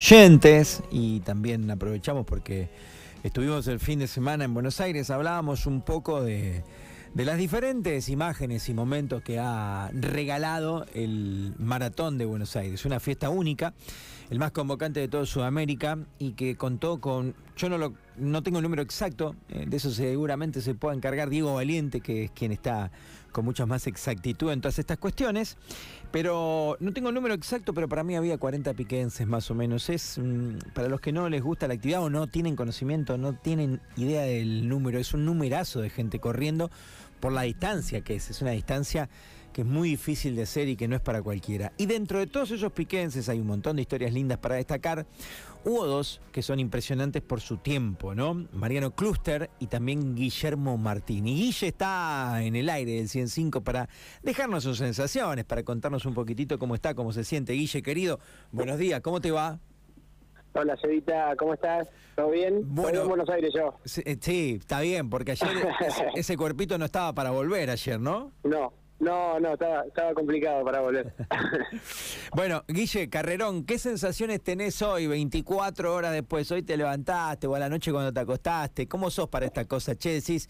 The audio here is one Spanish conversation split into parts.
oyentes y también aprovechamos porque estuvimos el fin de semana en Buenos Aires, hablábamos un poco de, de las diferentes imágenes y momentos que ha regalado el Maratón de Buenos Aires, una fiesta única, el más convocante de toda Sudamérica y que contó con, yo no, lo, no tengo el número exacto, eh, de eso seguramente se puede encargar Diego Valiente, que es quien está con mucha más exactitud en todas estas cuestiones, pero no tengo el número exacto, pero para mí había 40 piquenses más o menos. Es mm, para los que no les gusta la actividad o no tienen conocimiento, no tienen idea del número, es un numerazo de gente corriendo por la distancia que es, es una distancia que es muy difícil de hacer y que no es para cualquiera. Y dentro de todos esos piquenses hay un montón de historias lindas para destacar. Hubo dos que son impresionantes por su tiempo, ¿no? Mariano Cluster y también Guillermo Martín. Y Guille está en el aire del 105 para dejarnos sus sensaciones, para contarnos un poquitito cómo está, cómo se siente. Guille, querido, buenos días, ¿cómo te va? Hola, Cevita, ¿cómo estás? ¿Todo bien? Bueno, en Buenos Aires yo. Sí, sí, está bien, porque ayer ese, ese cuerpito no estaba para volver ayer, ¿no? No, no, no, estaba, estaba complicado para volver. bueno, Guille, Carrerón, ¿qué sensaciones tenés hoy, 24 horas después? Hoy te levantaste o a la noche cuando te acostaste. ¿Cómo sos para esta cosa? Che, decís,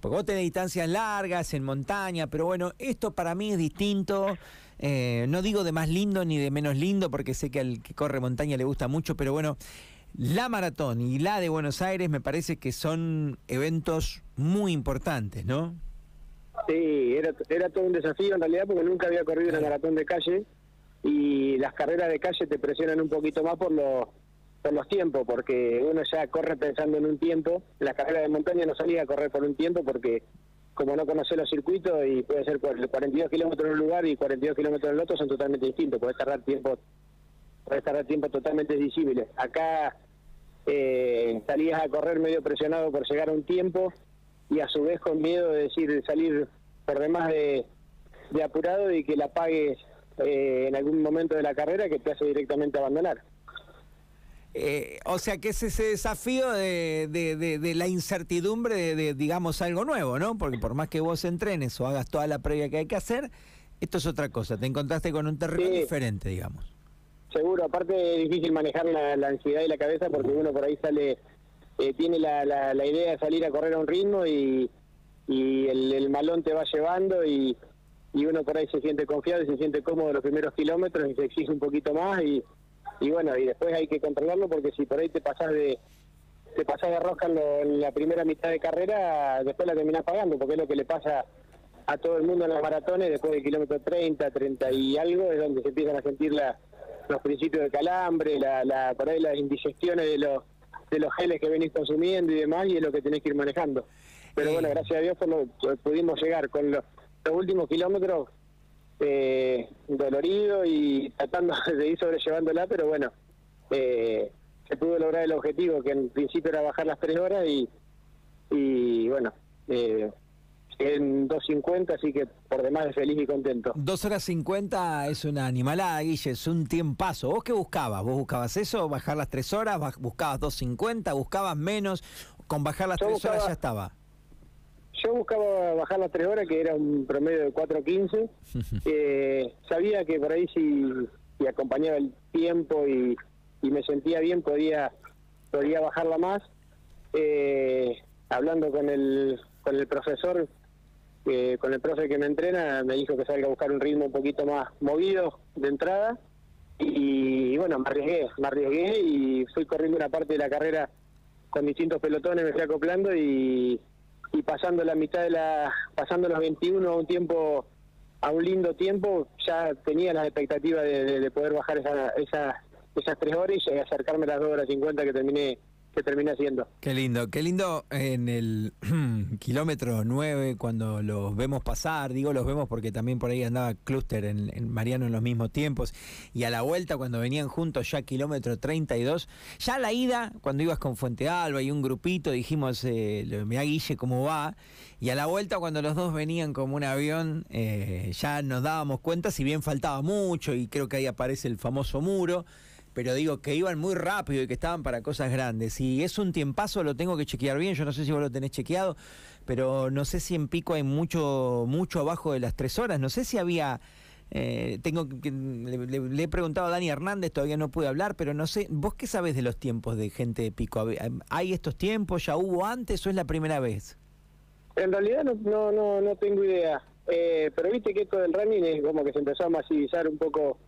porque vos tenés distancias largas, en montaña, pero bueno, esto para mí es distinto. Eh, no digo de más lindo ni de menos lindo, porque sé que al que corre montaña le gusta mucho, pero bueno, la maratón y la de Buenos Aires me parece que son eventos muy importantes, ¿no? Sí, era, era todo un desafío en realidad porque nunca había corrido una maratón de calle y las carreras de calle te presionan un poquito más por los por los tiempos, porque uno ya corre pensando en un tiempo. La carrera de montaña no salía a correr por un tiempo porque como no conoce los circuitos y puede ser 42 kilómetros en un lugar y 42 kilómetros en el otro son totalmente distintos, puede tardar tiempo puede tardar tiempo totalmente visibles. Acá eh, salías a correr medio presionado por llegar a un tiempo y a su vez con miedo de decir de salir por demás de, apurado y que la pagues eh, en algún momento de la carrera que te hace directamente abandonar. Eh, o sea que es ese desafío de, de, la incertidumbre de, digamos, algo nuevo, ¿no? Porque por más que vos entrenes o hagas toda la previa que hay que hacer, esto es otra cosa. Te encontraste con un terreno diferente, digamos. Seguro, aparte es difícil manejar la, ansiedad y la cabeza porque uno por ahí sale, eh, tiene la, la, idea de salir a correr a un ritmo y, y el, malón te va llevando y, y uno por ahí se siente confiado y se siente cómodo los primeros kilómetros y se exige un poquito más y y bueno, y después hay que controlarlo porque si por ahí te pasas de te pasas de rosca en, la primera mitad de carrera, después la terminás pagando, porque es lo que le pasa a todo el mundo en los maratones, después del kilómetro 30, 30 y algo, es donde se empiezan a sentir la, los principios de calambre, la, la, por ahí las indigestiones de los, de los geles que venís consumiendo y demás, y es lo que tenés que ir manejando. Pero bueno, gracias a Dios pudimos llegar con los, los últimos kilómetros eh, dolorido y tratando de ir sobrellevándola, pero bueno, eh, se pudo lograr el objetivo, que en principio era bajar las tres horas y, y bueno, eh, en 2.50, así que por demás de feliz y contento. 2 horas 50 es una animalada, Guille, es un tiempazo. ¿Vos qué buscabas? ¿Vos buscabas eso, bajar las tres horas? ¿Buscabas 2.50? ¿Buscabas menos? ¿Con bajar las tres horas ya estaba? Yo buscaba bajar las tres horas, que era un promedio de 4.15. eh, sabía que por ahí si, si acompañaba el tiempo y, me sentía bien, podía, podía bajarla más. Eh, hablando con el, con el profesor, eh, con el profe que me entrena, me dijo que salga a buscar un ritmo un poquito más movido de entrada. Y, bueno, me arriesgué, me arriesgué y fui corriendo una parte de la carrera con distintos pelotones, me fui acoplando y pasando la mitad de la, pasando los 21 a un tiempo, a un lindo tiempo, ya tenía las expectativas de, poder bajar esa, esa, esas tres horas y acercarme a las dos horas 50 que terminé que termina haciendo. Qué lindo, qué lindo en el kilómetro 9 cuando los vemos pasar, digo los vemos porque también por ahí andaba Cluster en, Mariano en los mismos tiempos, y a la vuelta cuando venían juntos ya kilómetro 32, ya la ida, cuando ibas con Fuente Alba y un grupito, dijimos, eh, me Guille cómo va, y a la vuelta cuando los dos venían como un avión, eh, ya nos dábamos cuenta, si bien faltaba mucho, y creo que ahí aparece el famoso muro, pero digo que iban muy rápido y que estaban para cosas grandes. Y es un tiempazo, lo tengo que chequear bien, yo no sé si vos lo tenés chequeado, pero no sé si en pico hay mucho, mucho abajo de las tres horas, no sé si había eh, tengo que, le, he preguntado a Dani Hernández, todavía no pude hablar, pero no sé, ¿vos qué sabés de los tiempos de gente de pico? ¿Hay estos tiempos? ¿Ya hubo antes o es la primera vez? En realidad no, no, no, tengo idea. Eh, pero viste que esto del running es como que se empezó a masivizar un poco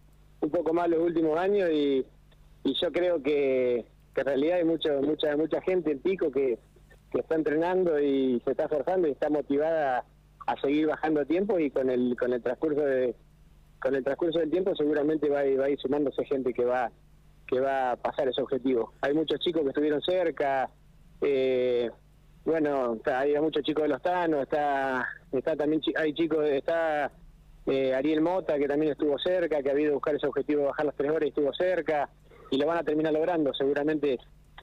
un poco más los últimos años y, y yo creo que, en realidad hay mucho, mucha mucha gente en pico que, que está entrenando y se está esforzando y está motivada a, seguir bajando tiempo y con el con el transcurso de con el transcurso del tiempo seguramente va, va a ir sumándose gente que va que va a pasar ese objetivo. Hay muchos chicos que estuvieron cerca, eh, bueno, está, hay muchos chicos de los Tanos, está, está también hay chicos, está eh, Ariel Mota que también estuvo cerca, que ha habido buscar ese objetivo de bajar las tres horas y estuvo cerca, y lo van a terminar logrando, seguramente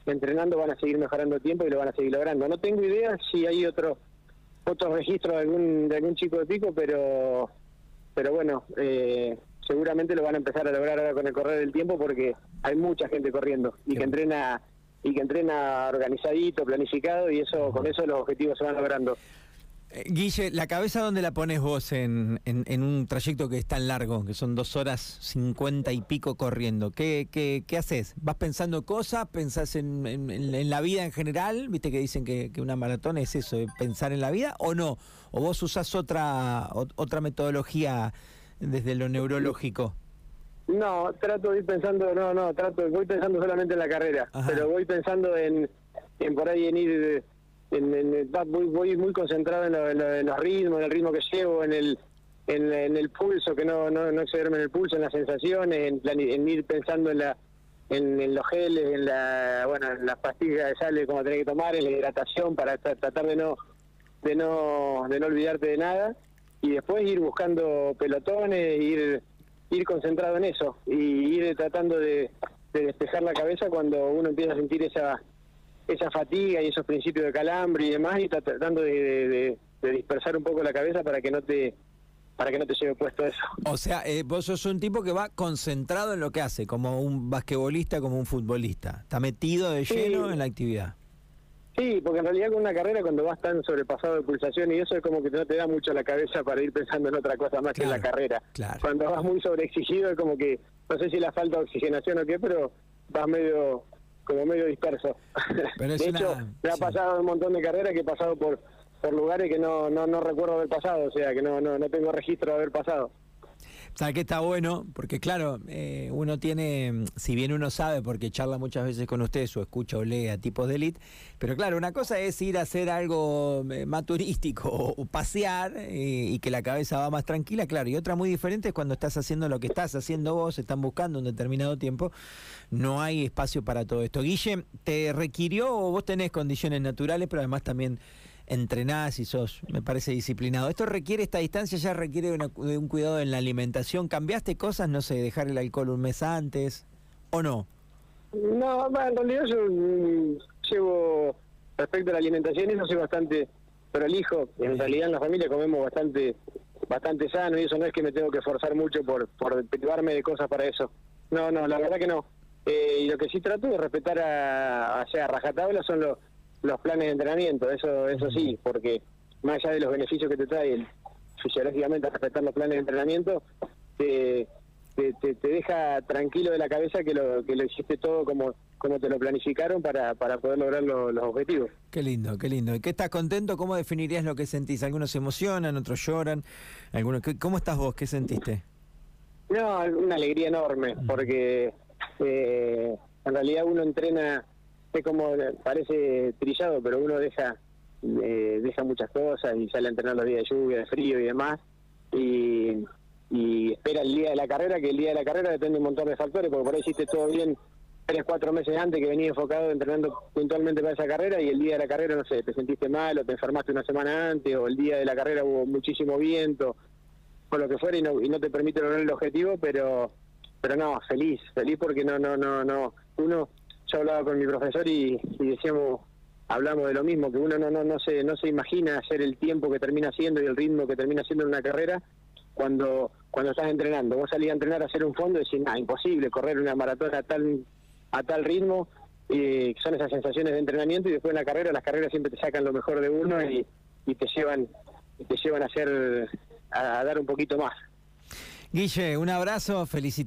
entrenando van a seguir mejorando tiempo y lo van a seguir logrando. No tengo idea si hay otro otro registro de algún de algún chico de pico, pero pero bueno, eh, seguramente lo van a empezar a lograr ahora con el correr del tiempo porque hay mucha gente corriendo y que entrena y que entrena organizadito, planificado y eso con eso los objetivos se van logrando. Eh, Guille, ¿la cabeza dónde la pones vos en, en, un trayecto que es tan largo, que son dos horas cincuenta y pico corriendo? ¿Qué, qué, qué haces? ¿Vas pensando cosas? ¿Pensás en, en, la vida en general? ¿Viste que dicen que, que, una maratón es eso, pensar en la vida o no? ¿O vos usás otra, otra metodología desde lo neurológico? No, trato de ir pensando, no, no, trato, voy pensando solamente en la carrera, pero voy pensando en, en por ahí en ir, en, voy, muy concentrado en, los ritmos, en el ritmo que llevo, en el en, el pulso, que no, no, no excederme en el pulso, en las sensaciones, en, en ir pensando en la en, los geles, en la bueno, en las pastillas de sal, como tenés que tomar, en la hidratación para tratar de no de no de no olvidarte de nada. Y después ir buscando pelotones, ir ir concentrado en eso y ir tratando de, despejar la cabeza cuando uno empieza a sentir esa esa fatiga y esos principios de calambre y demás y tratando de, dispersar un poco la cabeza para que no te para que no te lleve puesto eso. O sea, eh, vos sos un tipo que va concentrado en lo que hace, como un basquetbolista, como un futbolista. Está metido de lleno en la actividad. Sí, porque en realidad con una carrera cuando vas tan sobrepasado de pulsación y eso es como que no te da mucho la cabeza para ir pensando en otra cosa más que en la carrera. Cuando vas muy sobreexigido es como que, no sé si la falta de oxigenación o qué, pero vas medio como medio disperso. de hecho, me ha pasado un montón de carreras que he pasado por por lugares que no, no, no recuerdo haber pasado, o sea, que no, no, no tengo registro de haber pasado. ¿Sabes qué está bueno? Porque claro, eh, uno tiene, si bien uno sabe, porque charla muchas veces con ustedes o escucha o lee a tipos de elite, pero claro, una cosa es ir a hacer algo eh, más turístico o, pasear eh, y que la cabeza va más tranquila, claro, y otra muy diferente es cuando estás haciendo lo que estás haciendo vos, están buscando un determinado tiempo, no hay espacio para todo esto. Guille, ¿te requirió o vos tenés condiciones naturales, pero además también entrenás y sos, me parece, disciplinado. ¿Esto requiere, esta distancia ya requiere de, un cuidado en la alimentación? ¿Cambiaste cosas, no sé, dejar el alcohol un mes antes o no? No, en realidad yo mm, llevo, respecto a la alimentación, eso soy bastante prolijo. En realidad en la familia comemos bastante bastante sano y eso no es que me tengo que esforzar mucho por, por privarme de cosas para eso. No, no, la verdad que no. Eh, y lo que sí trato de respetar a, a, a rajatabla son los los planes de entrenamiento, eso eso sí, porque más allá de los beneficios que te trae fisiológicamente respetar los planes de entrenamiento, te, te, deja tranquilo de la cabeza que lo, que lo hiciste todo como, como te lo planificaron para, para poder lograr los objetivos. Qué lindo, qué lindo. ¿Y qué estás contento? ¿Cómo definirías lo que sentís? Algunos se emocionan, otros lloran. Algunos, ¿Cómo estás vos? ¿Qué sentiste? No, una alegría enorme, porque eh, en realidad uno entrena es como parece trillado, pero uno deja eh, deja muchas cosas y sale a entrenar los días de lluvia, de frío y demás, y, espera el día de la carrera, que el día de la carrera depende un montón de factores, porque por ahí hiciste todo bien tres, cuatro meses antes que venía enfocado entrenando puntualmente para esa carrera y el día de la carrera, no sé, te sentiste mal o te enfermaste una semana antes o el día de la carrera hubo muchísimo viento o lo que fuera y no, y no te permite lograr el objetivo, pero pero no, feliz, feliz porque no, no, no, no, uno yo hablaba con mi profesor y, decíamos, hablamos de lo mismo, que uno no, se, no se imagina hacer el tiempo que termina haciendo y el ritmo que termina haciendo en una carrera cuando, cuando estás entrenando. Vos salís a entrenar a hacer un fondo y decís, nada, imposible correr una maratón a tal, a tal ritmo, y son esas sensaciones de entrenamiento y después en la carrera, las carreras siempre te sacan lo mejor de uno y, te llevan te llevan a hacer a dar un poquito más. Guille, un abrazo, felicitaciones.